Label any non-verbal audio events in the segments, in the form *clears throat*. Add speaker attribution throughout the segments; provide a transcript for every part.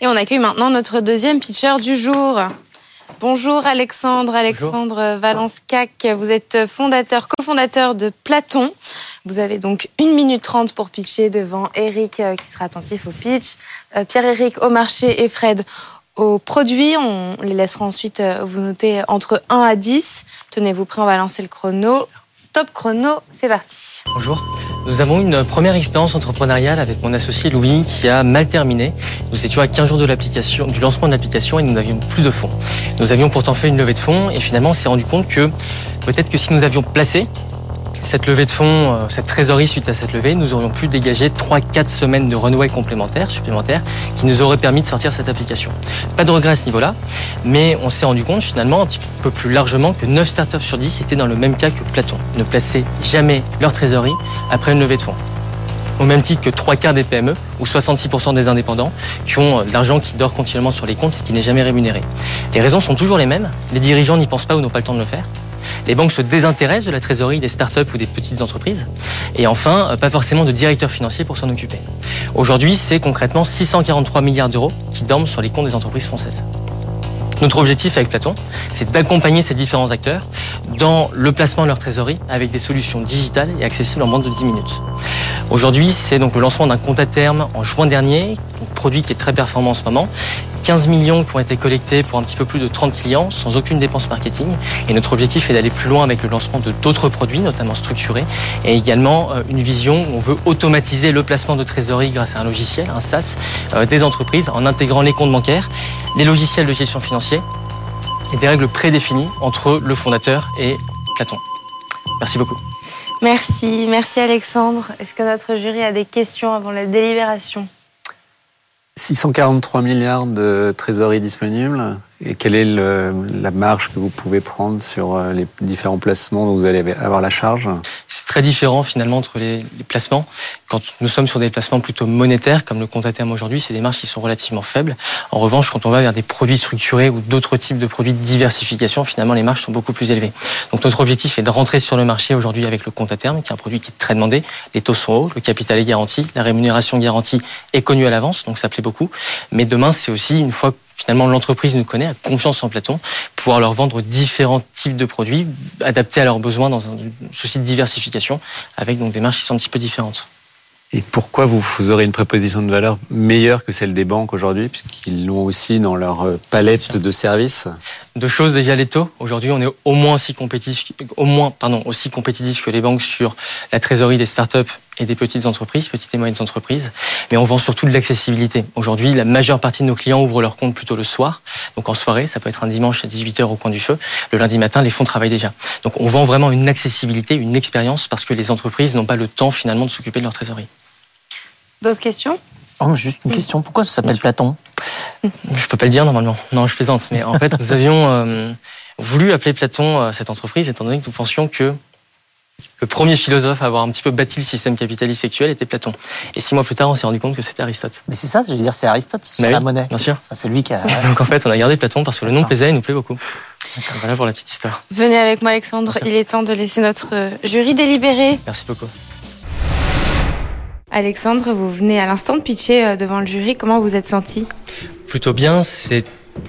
Speaker 1: Et on accueille maintenant notre deuxième pitcher du jour. Bonjour Alexandre, Alexandre Valence-Cac. Vous êtes fondateur, cofondateur de Platon. Vous avez donc une minute trente pour pitcher devant Eric euh, qui sera attentif au pitch, euh, Pierre-Éric au marché et Fred au produit. On les laissera ensuite euh, vous noter entre 1 à 10. Tenez-vous prêts, on va lancer le chrono. Top chrono, c'est parti.
Speaker 2: Bonjour. Nous avons une première expérience entrepreneuriale avec mon associé Louis qui a mal terminé. Nous étions à 15 jours du lancement de l'application et nous n'avions plus de fonds. Nous avions pourtant fait une levée de fonds et finalement on s'est rendu compte que peut-être que si nous avions placé cette levée de fonds, euh, cette trésorerie suite à cette levée, nous aurions pu dégager 3-4 semaines de runway complémentaires, supplémentaires, qui nous auraient permis de sortir cette application. Pas de regret à ce niveau-là, mais on s'est rendu compte finalement un petit peu plus largement que 9 startups sur 10 étaient dans le même cas que Platon, ne plaçaient jamais leur trésorerie après une levée de fonds au même titre que trois quarts des PME ou 66% des indépendants qui ont euh, de l'argent qui dort continuellement sur les comptes et qui n'est jamais rémunéré. Les raisons sont toujours les mêmes. Les dirigeants n'y pensent pas ou n'ont pas le temps de le faire. Les banques se désintéressent de la trésorerie des startups ou des petites entreprises. Et enfin, euh, pas forcément de directeur financier pour s'en occuper. Aujourd'hui, c'est concrètement 643 milliards d'euros qui dorment sur les comptes des entreprises françaises. Notre objectif avec Platon, c'est d'accompagner ces différents acteurs dans le placement de leur trésorerie avec des solutions digitales et accessibles en moins de 10 minutes. Aujourd'hui, c'est donc le lancement d'un compte à terme en juin dernier, un produit qui est très performant en ce moment, 15 millions qui ont été collectés pour un petit peu plus de 30 clients sans aucune dépense marketing. Et notre objectif est d'aller plus loin avec le lancement de d'autres produits, notamment structurés, et également euh, une vision où on veut automatiser le placement de trésorerie grâce à un logiciel, un SaaS, euh, des entreprises en intégrant les comptes bancaires, les logiciels de gestion financière et des règles prédéfinies entre le fondateur et Platon. Merci beaucoup.
Speaker 1: Merci, merci Alexandre. Est-ce que notre jury a des questions avant la délibération?
Speaker 3: 643 milliards de trésorerie disponible. Et quelle est la marge que vous pouvez prendre sur euh, les différents placements dont vous allez avoir la charge?
Speaker 2: C'est très différent finalement entre les, placements. Quand nous sommes sur des placements plutôt monétaires, comme le compte à terme aujourd'hui, c'est des marges qui sont relativement faibles. En revanche, quand on va vers des produits structurés ou d'autres types de produits de diversification, finalement les marges sont beaucoup plus élevées. Donc notre objectif est de rentrer sur le marché aujourd'hui avec le compte à terme, qui est un produit qui est très demandé. Les taux sont hauts, le capital est garanti, la rémunération garantie est connue à l'avance, donc ça plaît beaucoup. Mais demain, c'est aussi une fois finalement l'entreprise nous connaît, a confiance en Platon, pouvoir leur vendre différents types de produits adaptés à leurs besoins dans un souci de diversification, avec donc des marges qui sont un petit peu différentes.
Speaker 3: Et pourquoi vous, aurez une proposition de valeur meilleure que celle des banques aujourd'hui, puisqu'ils l'ont aussi dans leur euh, palette de services?
Speaker 2: Deux choses déjà les taux. Aujourd'hui, on est au moins aussi compétitif, au moins, pardon, aussi compétitif que les banques sur la trésorerie des startups et des petites entreprises, petites et moyennes entreprises. Mais on vend surtout de l'accessibilité. Aujourd'hui, la majeure partie de nos clients ouvrent leur compte plutôt le soir. Donc en soirée, ça peut être un dimanche à 18h au coin du feu. Le lundi matin, les fonds travaillent déjà. Donc on vend vraiment une accessibilité, une expérience parce que les entreprises n'ont pas le temps finalement de s'occuper de leur trésorerie.
Speaker 1: D'autres questions?
Speaker 4: Oh, juste une question. Pourquoi ça s'appelle Platon?
Speaker 2: Je peux pas le dire normalement. Non, je plaisante. Mais en fait, nous avions euh, voulu appeler Platon euh, cette entreprise, étant donné que nous pensions que le premier philosophe à avoir un petit peu bâti le système capitaliste actuel était Platon. Et six mois plus tard, on s'est rendu compte que c'était Aristote.
Speaker 4: Mais c'est ça, je veux dire, c'est Aristote
Speaker 2: bah
Speaker 4: la monnaie.
Speaker 2: Bien sûr.
Speaker 4: c'est lui qui a. *laughs*
Speaker 2: Donc en fait, on a gardé Platon parce que le nom plaisait et nous plaît beaucoup. Voilà pour la petite histoire.
Speaker 1: Venez avec moi, Alexandre. Il est temps de laisser notre euh, jury délibérer.
Speaker 2: Merci beaucoup.
Speaker 1: Alexandre, vous venez à l'instant de pitcher euh, devant le jury. Comment vous êtes senti?
Speaker 2: Plutôt bien. C'est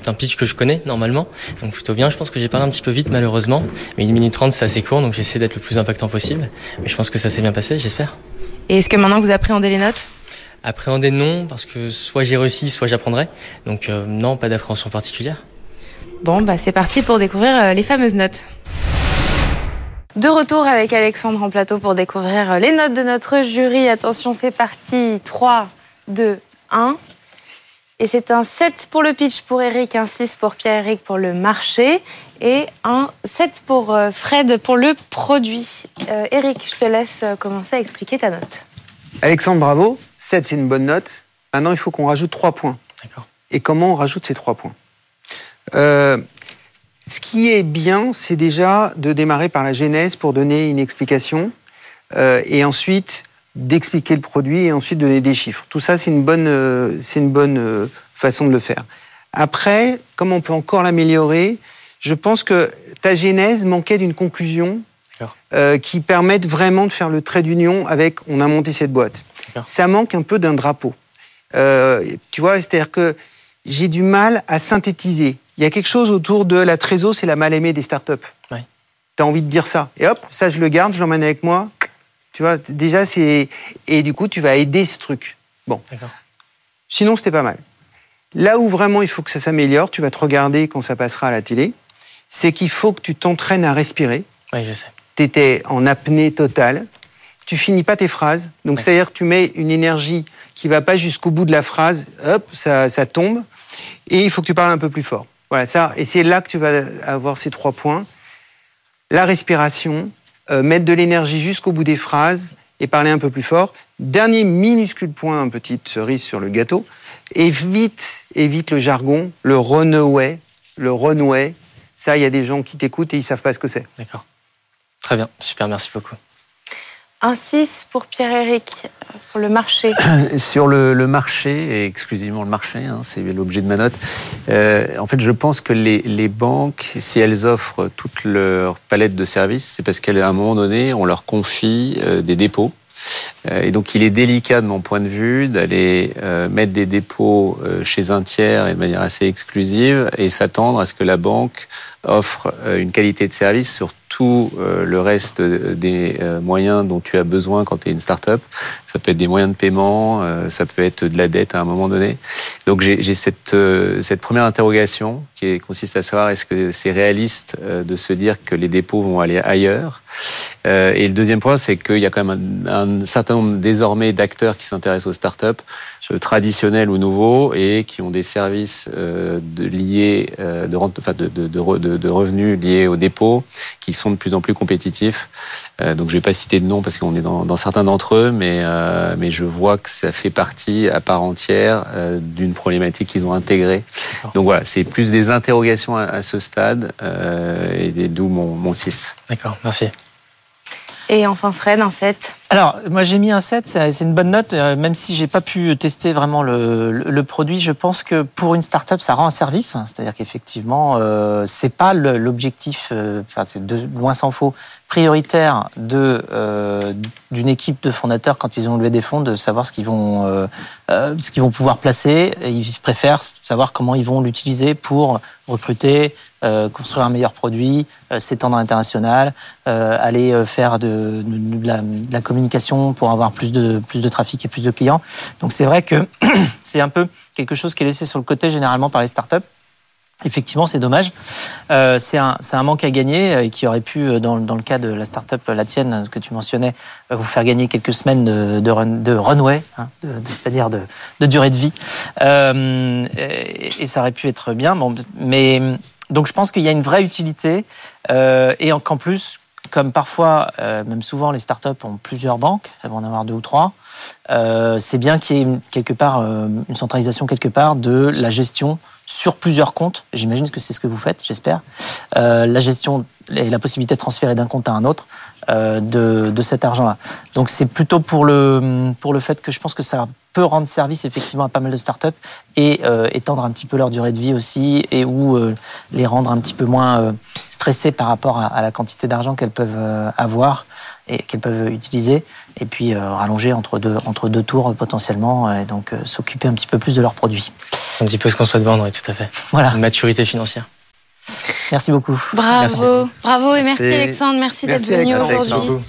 Speaker 2: un pitch que je connais normalement, donc plutôt bien. Je pense que j'ai parlé un petit peu vite malheureusement, mais une minute trente c'est assez court, donc j'essaie d'être le plus impactant possible. Mais je pense que ça s'est bien passé, j'espère.
Speaker 1: Et est-ce que maintenant vous appréhendez les notes?
Speaker 2: Appréhender non, parce que soit j'ai réussi, soit j'apprendrai. Donc euh, non, pas d'appréhension particulière.
Speaker 1: Bon, bah c'est parti pour découvrir euh, les fameuses notes. De retour avec Alexandre en plateau pour découvrir les notes de notre jury. Attention, c'est parti. 3, 2, 1. Et c'est un 7 pour le pitch pour Eric, un 6 pour Pierre-Eric pour le marché et un 7 pour euh, Fred pour le produit. Euh, Eric, je te laisse euh, commencer à expliquer ta note.
Speaker 5: Alexandre, bravo. 7, c'est une bonne note. Maintenant, il faut qu'on rajoute 3 points.
Speaker 2: D'accord.
Speaker 5: et comment on rajoute ces trois points. Euh, ce qui est bien, c'est déjà de démarrer par la genèse pour donner une explication euh, et ensuite d'expliquer le produit et ensuite donner des chiffres. Tout ça, c'est une bonne, euh, c'est une bonne euh, façon de le faire. Après, comment on peut encore l'améliorer Je pense que ta genèse manquait d'une conclusion euh, qui permette vraiment de faire le trait d'union avec on a monté cette boîte. Ça manque un peu d'un drapeau. Tu vois, c'est-à-dire que j'ai du mal à synthétiser. Il y a quelque chose autour de la trésor, c'est la mal-aimée des startups.
Speaker 2: Oui.
Speaker 5: Tu as envie de dire ça. Et hop, ça, je le garde, je l'emmène avec moi. Tu vois, déjà, c'est. Et du coup, tu vas aider ce truc. Bon.
Speaker 2: D'accord.
Speaker 5: Sinon, c'était pas mal. Là où vraiment il faut que ça s'améliore, tu vas te regarder quand ça passera à la télé, c'est qu'il faut que tu t'entraînes à respirer.
Speaker 2: Oui, je sais.
Speaker 5: Tu étais en apnée totale. Tu finis pas tes phrases. Donc,
Speaker 2: Ouais.
Speaker 5: c'est-à-dire que tu mets une énergie qui va pas jusqu'au bout de la phrase. Hop, ça, ça tombe. Et il faut que tu parles un peu plus fort. Voilà, ça. Et c'est là que tu vas avoir ces trois points. La respiration, euh, mettre de l'énergie jusqu'au bout des phrases et parler un peu plus fort. Dernier minuscule point, petite cerise sur le gâteau. Évite, évite le jargon, le runaway, le runway. Ça, il y a des gens qui t'écoutent et ils savent pas ce que c'est.
Speaker 2: D'accord. Très bien. Super, merci beaucoup.
Speaker 1: Un 6 pour Pierre-Éric, pour le marché. *coughs*
Speaker 3: Sur le, marché, et exclusivement le marché, hein, c'est l'objet de ma note, euh, en fait, je pense que les, banques, si elles offrent toute leur palette de services, c'est parce qu'à un moment donné, on leur confie euh, des dépôts. Euh, Et donc, il est délicat, de mon point de vue, d'aller mettre des dépôts chez un tiers et de manière assez exclusive et s'attendre à ce que la banque offre une qualité de service sur tout euh, le reste des euh, moyens dont tu as besoin quand tu es une start-up. Ça peut être des moyens de paiement, euh, ça peut être de la dette à un moment donné. Donc j'ai cette, euh, cette première interrogation qui consiste à savoir est-ce que c'est réaliste euh, de se dire que les dépôts vont aller ailleurs? Euh, Et le deuxième point, c'est qu'il y a quand même un, un certain nombre désormais d'acteurs qui s'intéressent aux startups, euh, traditionnels ou nouveaux, et qui ont des services euh, de, liés, euh, de, rente- enfin de, de, de, re- de- de revenus liés aux dépôts, qui sont de plus en plus compétitifs. Donc je vais pas citer de nom parce qu'on est dans, dans certains d'entre eux, mais, mais je vois que ça fait partie à part entière d'une problématique qu'ils ont intégrée. Donc voilà, c'est plus des interrogations à, à ce stade, et d'où mon, mon 6.
Speaker 2: D'accord, merci.
Speaker 1: Et enfin Fred, un 7.
Speaker 4: Alors, moi j'ai mis un 7, c'est une bonne note, euh, même si j'ai pas pu tester vraiment le, le- produit. Je pense que pour une start-up, ça rend un service. C'est-à-dire qu'effectivement, euh, c'est pas l'objectif, euh, enfin c'est de loin s'en faut, prioritaire de euh, d'une équipe de fondateurs quand ils ont levé des fonds de savoir ce qu'ils vont euh, euh, ce qu'ils vont pouvoir placer. Ils préfèrent savoir comment ils vont l'utiliser pour recruter, euh, construire un meilleur produit, s'étendre à l'international, aller faire de, de- de la, de la communication pour avoir plus de, plus de trafic et plus de clients. Donc c'est vrai que *clears throat* c'est un peu quelque chose qui est laissé sur le côté généralement par les startups. Effectivement, c'est dommage. Euh, c'est un, un manque à gagner euh, et qui aurait pu, euh, dans, dans le cas de la startup, la tienne, que tu mentionnais, vous faire gagner quelques semaines de, de, run- de runway, hein, c'est-à-dire de, durée de vie. Et, ça aurait pu être bien. Bon, mais donc je pense qu'il y a une vraie utilité et en- qu'en plus, comme parfois, euh, même souvent, les startups ont plusieurs banques, elles vont en avoir deux ou trois. euh, c'est bien qu'il y ait quelque part euh, une centralisation quelque part de la gestion sur plusieurs comptes. J'imagine que c'est ce que vous faites, j'espère. La gestion et la possibilité de transférer d'un compte à un autre de, de cet argent-là. Donc c'est plutôt pour le, pour le fait que je pense que ça peut rendre service effectivement à pas mal de startups et euh, étendre un petit peu leur durée de vie aussi et ou euh, les rendre un petit peu moins euh, stressés par rapport à, à la quantité d'argent qu'elles peuvent euh, avoir et qu'elles peuvent utiliser et puis euh, rallonger entre deux, entre deux tours euh, potentiellement et donc euh, s'occuper un petit peu plus de leurs produits.
Speaker 2: Un petit peu ce qu'on souhaite vendre, oui, tout à fait.
Speaker 4: Voilà,
Speaker 2: Une maturité financière.
Speaker 4: merci beaucoup.
Speaker 1: Bravo, bravo et merci
Speaker 5: Merci.
Speaker 1: Alexandre, merci, d'être
Speaker 5: Merci,
Speaker 1: venu
Speaker 5: Alexandre.
Speaker 1: aujourd'hui.